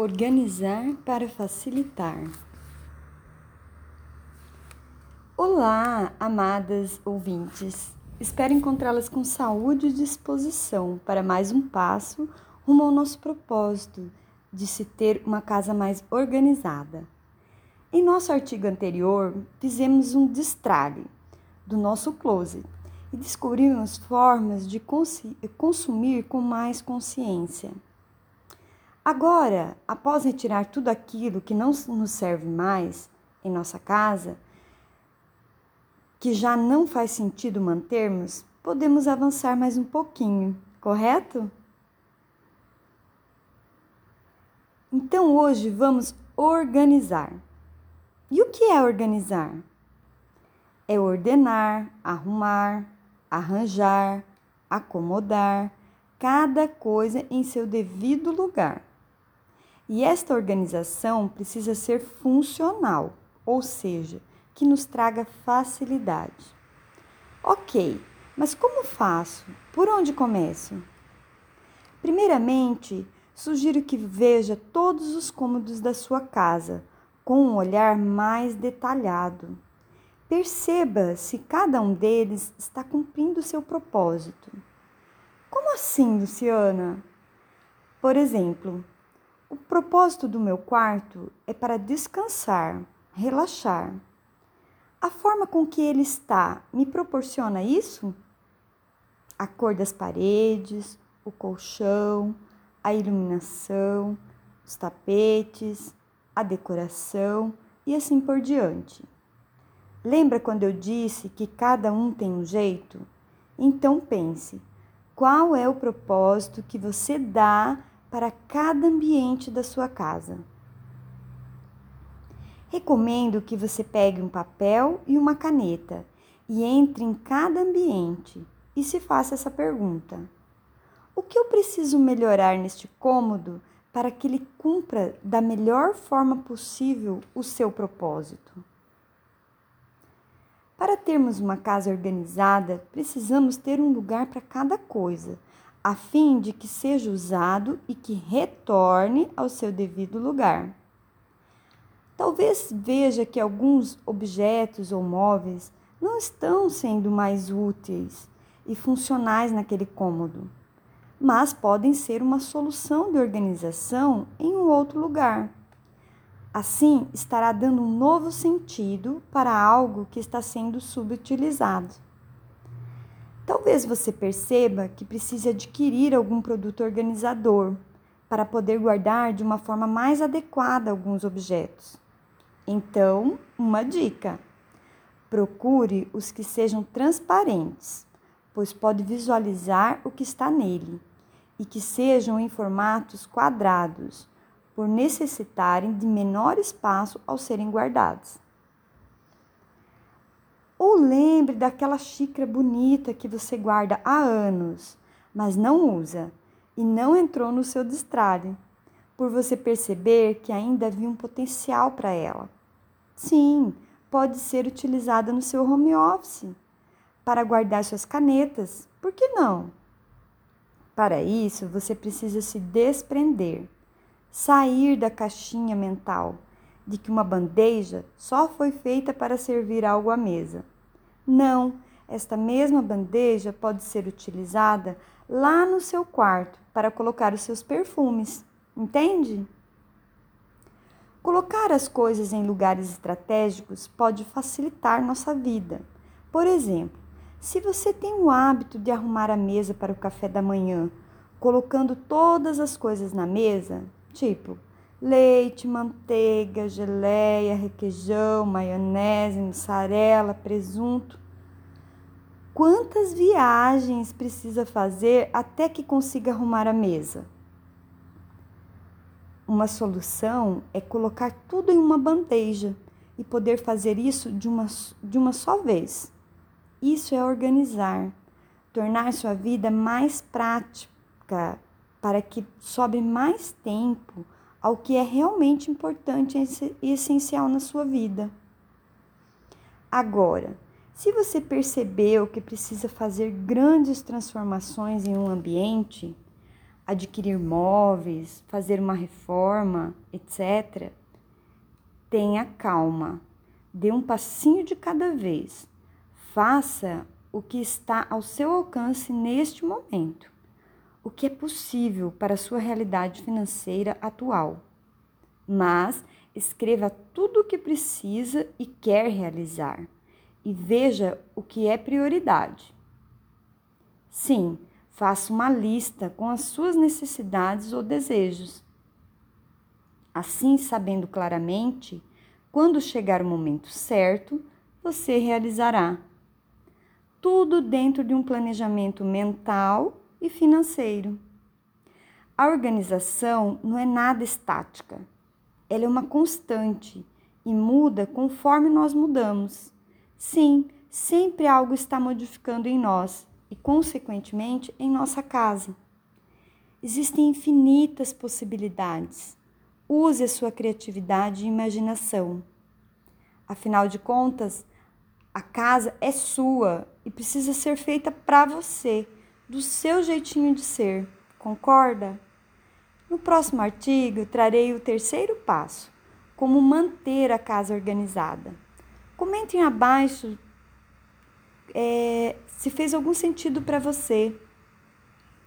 Organizar para facilitar. Olá, amadas ouvintes. Espero encontrá-las com saúde e disposição para mais um passo rumo ao nosso propósito de se ter uma casa mais organizada. Em nosso artigo anterior, fizemos um destralhe do nosso closet e descobrimos formas de consumir com mais consciência. Agora, após retirar tudo aquilo que não nos serve mais em nossa casa, que já não faz sentido mantermos, podemos avançar mais um pouquinho, correto? Então hoje vamos organizar. E o que é organizar? É ordenar, arrumar, arranjar, acomodar cada coisa em seu devido lugar. E esta organização precisa ser funcional, ou seja, que nos traga facilidade. Ok, mas como faço? Por onde começo? Primeiramente, sugiro que veja todos os cômodos da sua casa com um olhar mais detalhado. Perceba se cada um deles está cumprindo seu propósito. Como assim, Luciana? Por exemplo, o propósito do meu quarto é para descansar, relaxar. A forma com que ele está me proporciona isso? A cor das paredes, o colchão, a iluminação, os tapetes, a decoração e assim por diante. Lembra quando eu disse que cada um tem um jeito? Então pense: qual é o propósito que você dá para cada ambiente da sua casa. Recomendo que você pegue um papel e uma caneta e entre em cada ambiente e se faça essa pergunta: O que eu preciso melhorar neste cômodo para que ele cumpra da melhor forma possível o seu propósito? Para termos uma casa organizada, precisamos ter um lugar para cada coisa a fim de que seja usado e que retorne ao seu devido lugar. Talvez veja que alguns objetos ou móveis não estão sendo mais úteis e funcionais naquele cômodo, mas podem ser uma solução de organização em um outro lugar. Assim, estará dando um novo sentido para algo que está sendo subutilizado. Talvez você perceba que precise adquirir algum produto organizador para poder guardar de uma forma mais adequada alguns objetos. Então, uma dica: procure os que sejam transparentes, pois pode visualizar o que está nele, e que sejam em formatos quadrados, por necessitarem de menor espaço ao serem guardados. Ou lembre daquela xícara bonita que você guarda há anos, mas não usa e não entrou no seu destralhe, por você perceber que ainda havia um potencial para ela. Sim, pode ser utilizada no seu home office para guardar suas canetas, por que não? Para isso, você precisa se desprender, sair da caixinha mental de que uma bandeja só foi feita para servir algo à mesa. Não, esta mesma bandeja pode ser utilizada lá no seu quarto para colocar os seus perfumes, entende? Colocar as coisas em lugares estratégicos pode facilitar nossa vida. Por exemplo, se você tem o hábito de arrumar a mesa para o café da manhã, colocando todas as coisas na mesa, tipo leite, manteiga, geleia, requeijão, maionese, mussarela, presunto. Quantas viagens precisa fazer até que consiga arrumar a mesa? Uma solução é colocar tudo em uma bandeja e poder fazer isso de uma, de uma só vez. Isso é organizar, tornar sua vida mais prática para que sobre mais tempo ao que é realmente importante e essencial na sua vida. Agora, se você percebeu que precisa fazer grandes transformações em um ambiente, adquirir móveis, fazer uma reforma, etc., tenha calma. Dê um passinho de cada vez. Faça o que está ao seu alcance neste momento, o que é possível para a sua realidade financeira atual. Mas escreva tudo o que precisa e quer realizar e veja o que é prioridade. Sim, faça uma lista com as suas necessidades ou desejos. Assim, sabendo claramente, quando chegar o momento certo, você realizará. Tudo dentro de um planejamento mental e financeiro. A organização não é nada estática, ela é uma constante e muda conforme nós mudamos. Sim, sempre algo está modificando em nós e, consequentemente, em nossa casa. Existem infinitas possibilidades. Use a sua criatividade e imaginação. Afinal de contas, a casa é sua e precisa ser feita para você, do seu jeitinho de ser. Concorda? No próximo artigo, trarei o terceiro passo: como manter a casa organizada. Comentem abaixo é, se fez algum sentido para você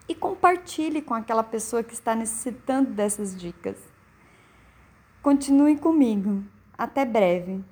e compartilhe com aquela pessoa que está necessitando dessas dicas. Continue comigo. Até breve.